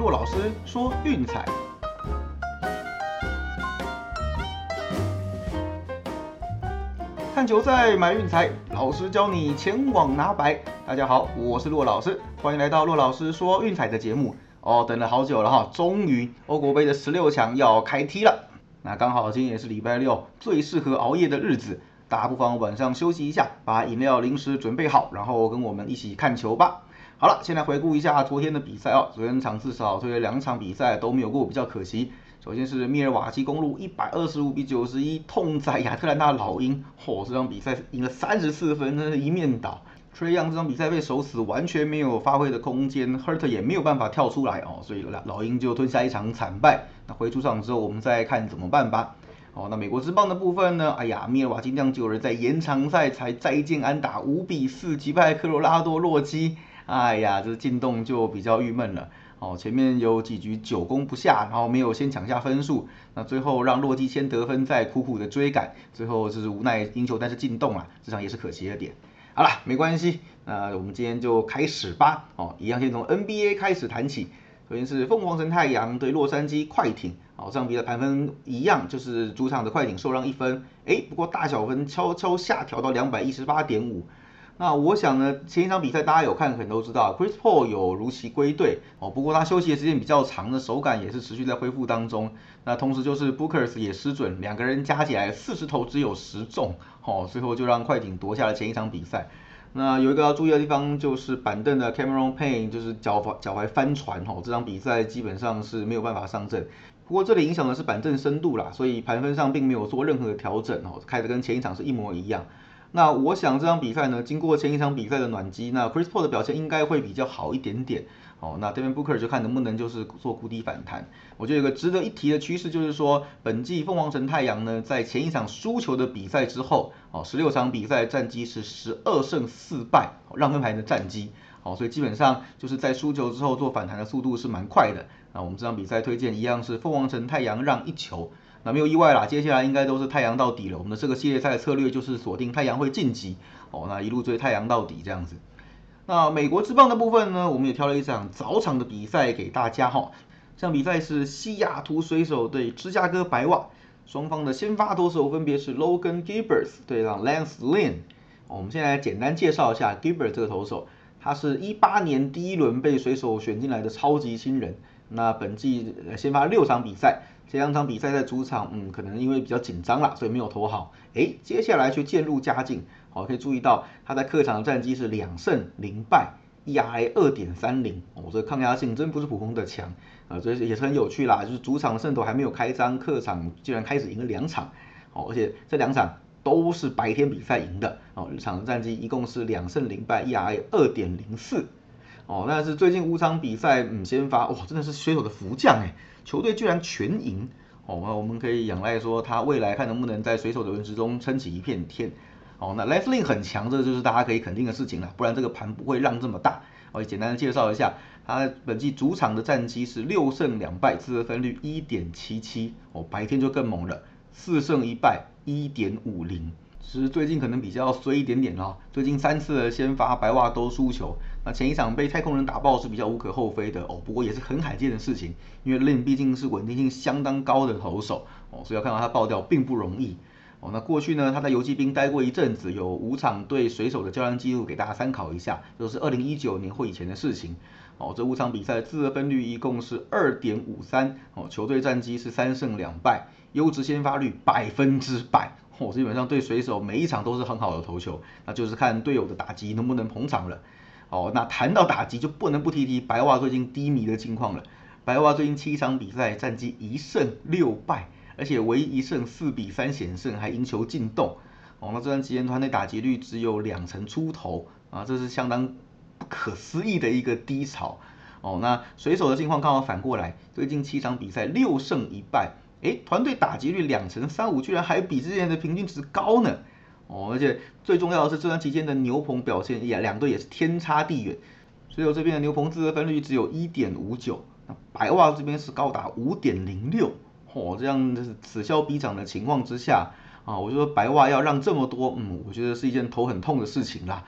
骆老师说运彩，看球赛买运彩，老师教你前往拿白。大家好，我是骆老师，欢迎来到骆老师说运彩的节目。哦，等了好久了哈，终于欧国杯的十六强要开踢了。那刚好今天也是礼拜六，最适合熬夜的日子，大家不妨晚上休息一下，把饮料、零食准备好，然后跟我们一起看球吧。好了，先来回顾一下昨天的比赛哦。昨天场次少，所以两场比赛都没有过，比较可惜。首先是密尔瓦基公路一百二十五比九十一痛宰亚特兰大老鹰，嚯，这场比赛赢了三十四分，真是一面倒。Trey Young 这场比赛被守死，完全没有发挥的空间，Hurt 也没有办法跳出来哦，所以老老鹰就吞下一场惨败。那回出场之后，我们再看怎么办吧。哦，那美国之棒的部分呢？哎呀，密尔瓦基酿酒人在延长赛才再见安打五比四击败科罗拉多洛基。哎呀，这进洞就比较郁闷了。哦，前面有几局久攻不下，然后没有先抢下分数，那最后让洛基先得分，再苦苦的追赶，最后就是无奈赢球，但是进洞啊，这场也是可惜的点。好了，没关系，那我们今天就开始吧。哦，一样先从 NBA 开始谈起。首先是凤凰城太阳对洛杉矶快艇。哦，这场比赛盘分一样，就是主场的快艇受让一分。哎，不过大小分悄悄下调到两百一十八点五。那我想呢，前一场比赛大家有看，可能都知道，Chris Paul 有如期归队哦。不过他休息的时间比较长，的手感也是持续在恢复当中。那同时就是 Booker 也失准，两个人加起来四十投只有十中，哦，最后就让快艇夺下了前一场比赛。那有一个要注意的地方就是板凳的 Cameron Payne 就是脚踝脚踝翻船，哦，这场比赛基本上是没有办法上阵。不过这里影响的是板凳深度啦，所以盘分上并没有做任何的调整，哦，开的跟前一场是一模一样。那我想这场比赛呢，经过前一场比赛的暖机，那 Chris Paul 的表现应该会比较好一点点。哦，那这边 Booker 就看能不能就是做谷底反弹。我觉得有个值得一提的趋势就是说，本季凤凰城太阳呢，在前一场输球的比赛之后，哦，十六场比赛战绩是十二胜四败，让分牌的战绩。哦，所以基本上就是在输球之后做反弹的速度是蛮快的。那我们这场比赛推荐一样是凤凰城太阳让一球。那没有意外啦，接下来应该都是太阳到底了。我们的这个系列赛的策略就是锁定太阳会晋级，哦，那一路追太阳到底这样子。那美国之棒的部分呢，我们也挑了一场早场的比赛给大家哈。这场比赛是西雅图水手对芝加哥白袜，双方的先发投手分别是 Logan Gibbers 对上 Lance Lynn。我们现在简单介绍一下 Gibbers 这个投手，他是一八年第一轮被水手选进来的超级新人。那本季先发六场比赛。这两场比赛在主场，嗯，可能因为比较紧张啦，所以没有投好。哎，接下来却渐入佳境。好，可以注意到他在客场的战绩是两胜零败，ERA 二点三零。哦，这抗压性真不是普通的强啊，这也是很有趣啦。就是主场的胜投还没有开张，客场居然开始赢了两场。哦，而且这两场都是白天比赛赢的。哦，日常的战绩一共是两胜零败，ERA 二点零四。哦，但是最近五场比赛，嗯，先发，哇，真的是水手的福将哎。球队居然全赢，哦，那我们可以仰赖说他未来看能不能在水手的轮值中撑起一片天，哦，那 Leslie 很强，这就是大家可以肯定的事情了，不然这个盘不会让这么大。我简单的介绍一下，他本季主场的战绩是六胜两败，自得分率一点七七，哦，白天就更猛了，四胜一败，一点五零。其实最近可能比较衰一点点哦，最近三次的先发白袜都输球。那前一场被太空人打爆是比较无可厚非的哦，不过也是很罕见的事情，因为 Lin 毕竟是稳定性相当高的投手哦，所以要看到他爆掉并不容易哦。那过去呢，他在游击兵待过一阵子，有五场对水手的交战记录给大家参考一下，都是二零一九年或以前的事情哦。这五场比赛的自得分率一共是二点五三哦，球队战绩是三胜两败，优质先发率百分之百哦，基本上对水手每一场都是很好的投球，那就是看队友的打击能不能捧场了。哦，那谈到打击就不能不提提白袜最近低迷的境况了。白袜最近七场比赛战绩一胜六败，而且唯一一胜四比三险胜，还赢球进洞。哦，那这段期间团队打击率只有两成出头啊，这是相当不可思议的一个低潮。哦，那水手的境况刚好反过来，最近七场比赛六胜一败，诶，团队打击率两成三五，居然还比之前的平均值高呢。哦，而且最重要的是这段期间的牛棚表现也两队也是天差地远，所以我这边的牛棚自责分率只有一点五九，那白袜这边是高达五点零六，哦，这样是此消彼长的情况之下啊，我觉得白袜要让这么多，嗯，我觉得是一件头很痛的事情啦。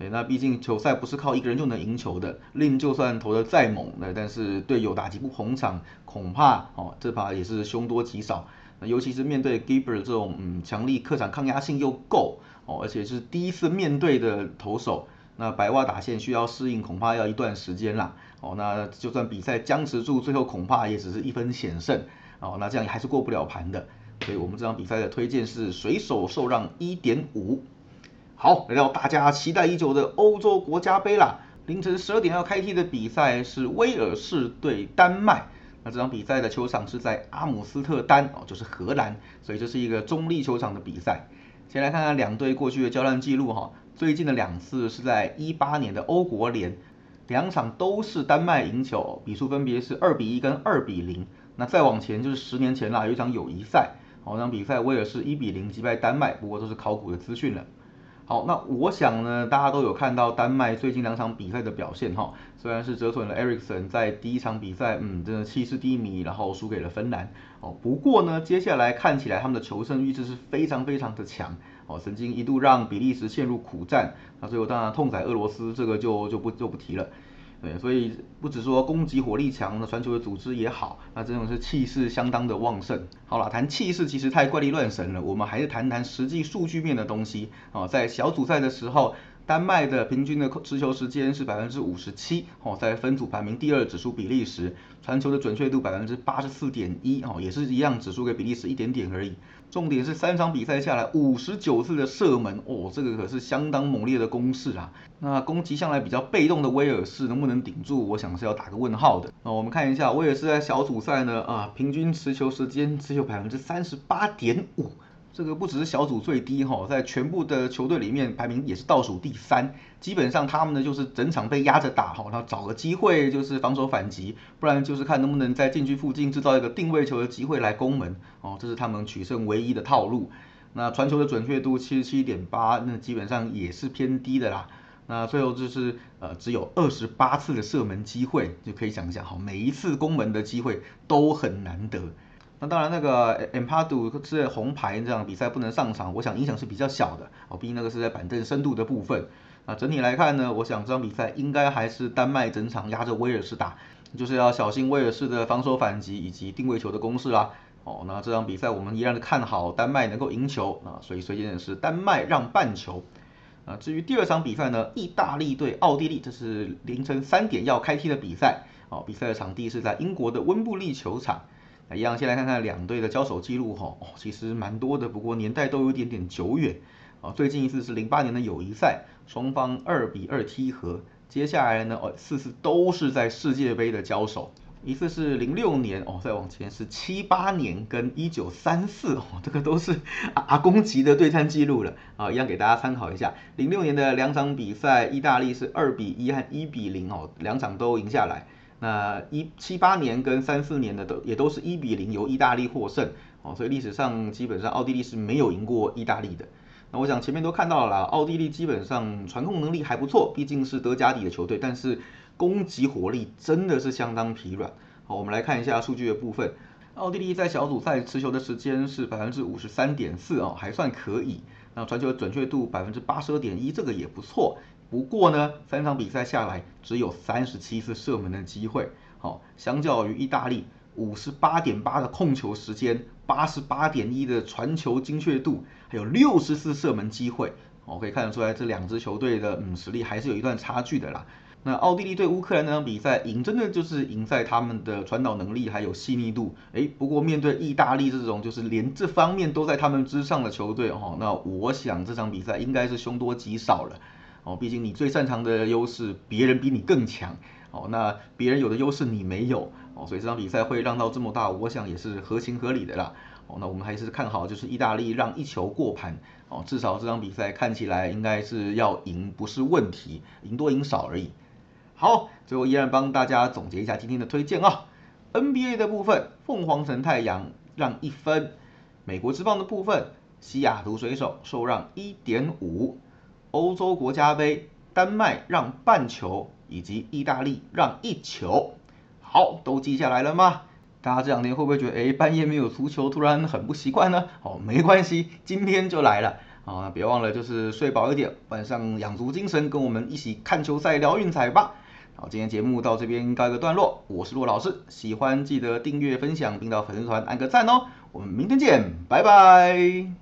对，那毕竟球赛不是靠一个人就能赢球的，令就算投的再猛，那但是队友打击不捧场，恐怕哦这把也是凶多吉少。那尤其是面对 Gibber 这种嗯强力客场抗压性又够哦，而且是第一次面对的投手，那白袜打线需要适应，恐怕要一段时间啦。哦，那就算比赛僵持住，最后恐怕也只是一分险胜。哦，那这样还是过不了盘的。所以我们这场比赛的推荐是水手受让一点五。好，来到大家期待已久的欧洲国家杯啦！凌晨十二点要开踢的比赛是威尔士对丹麦。那这场比赛的球场是在阿姆斯特丹哦，就是荷兰，所以这是一个中立球场的比赛。先来看看两队过去的交战记录哈，最近的两次是在一八年的欧国联，两场都是丹麦赢球，比数分别是二比一跟二比零。那再往前就是十年前啦，有一场友谊赛，哦，那场比赛威尔士一比零击败丹麦，不过都是考古的资讯了。好，那我想呢，大家都有看到丹麦最近两场比赛的表现哈，虽然是折损了 Ericsson 在第一场比赛，嗯，真的气势低迷，然后输给了芬兰哦。不过呢，接下来看起来他们的求胜意志是非常非常的强哦，曾经一度让比利时陷入苦战，那最后当然痛宰俄罗斯，这个就就不就不提了。对，所以不止说攻击火力强，那传球的组织也好，那这种是气势相当的旺盛。好了，谈气势其实太怪力乱神了，我们还是谈谈实际数据面的东西啊。在小组赛的时候，丹麦的平均的持球时间是百分之五十七，哦，在分组排名第二，只输比利时。传球的准确度百分之八十四点一，哦，也是一样，只输给比利时一点点而已。重点是三场比赛下来五十九次的射门，哦，这个可是相当猛烈的攻势啊。那攻击向来比较被动的威尔士能不能顶住？我想是要打个问号的。那我们看一下威尔士在小组赛呢，啊，平均持球时间只有百分之三十八点五。这个不只是小组最低哈，在全部的球队里面排名也是倒数第三。基本上他们呢就是整场被压着打哈，然后找个机会就是防守反击，不然就是看能不能在禁区附近制造一个定位球的机会来攻门哦，这是他们取胜唯一的套路。那传球的准确度七十七点八，那基本上也是偏低的啦。那最后就是呃只有二十八次的射门机会，就可以想一下哈，每一次攻门的机会都很难得。那当然，那个 e m p a d u 是红牌这样比赛不能上场，我想影响是比较小的哦，毕竟那个是在板凳深度的部分。那整体来看呢，我想这场比赛应该还是丹麦整场压着威尔士打，就是要小心威尔士的防守反击以及定位球的攻势啦。哦，那这场比赛我们依然是看好丹麦能够赢球啊，所以推荐的是丹麦让半球。啊，至于第二场比赛呢，意大利对奥地利，这是凌晨三点要开踢的比赛。哦，比赛的场地是在英国的温布利球场。一样，先来看看两队的交手记录哈，哦，其实蛮多的，不过年代都有点点久远啊。最近一次是零八年的友谊赛，双方二比二踢和。接下来呢，哦，四次都是在世界杯的交手，一次是零六年，哦，再往前是七八年跟一九三四，哦，这个都是阿阿公级的对战记录了啊，一样给大家参考一下。零六年的两场比赛，意大利是二比一和一比零哦，两场都赢下来。那一七八年跟三四年的都也都是一比零由意大利获胜哦，所以历史上基本上奥地利是没有赢过意大利的。那我想前面都看到了，奥地利基本上传控能力还不错，毕竟是德甲底的球队，但是攻击火力真的是相当疲软。好，我们来看一下数据的部分，奥地利在小组赛持球的时间是百分之五十三点四哦，还算可以。那传球的准确度百分之八十二点一，这个也不错。不过呢，三场比赛下来只有三十七次射门的机会，好，相较于意大利五十八点八的控球时间，八十八点一的传球精确度，还有六十次射门机会，我可以看得出来这两支球队的嗯实力还是有一段差距的啦。那奥地利对乌克兰那场比赛赢，真的就是赢在他们的传导能力还有细腻度，哎，不过面对意大利这种就是连这方面都在他们之上的球队，哦，那我想这场比赛应该是凶多吉少了。哦，毕竟你最擅长的优势，别人比你更强。哦，那别人有的优势你没有。哦，所以这场比赛会让到这么大，我想也是合情合理的啦。哦，那我们还是看好就是意大利让一球过盘。哦，至少这场比赛看起来应该是要赢不是问题，赢多赢少而已。好，最后依然帮大家总结一下今天的推荐啊。NBA 的部分，凤凰城太阳让一分。美国之棒的部分，西雅图水手受让一点五。欧洲国家杯，丹麦让半球，以及意大利让一球，好，都记下来了吗？大家这两天会不会觉得，哎，半夜没有足球，突然很不习惯呢？哦，没关系，今天就来了。啊，别忘了就是睡饱一点，晚上养足精神，跟我们一起看球赛聊运彩吧。好，今天节目到这边告一个段落，我是骆老师，喜欢记得订阅分享，并到粉丝团按个赞哦。我们明天见，拜拜。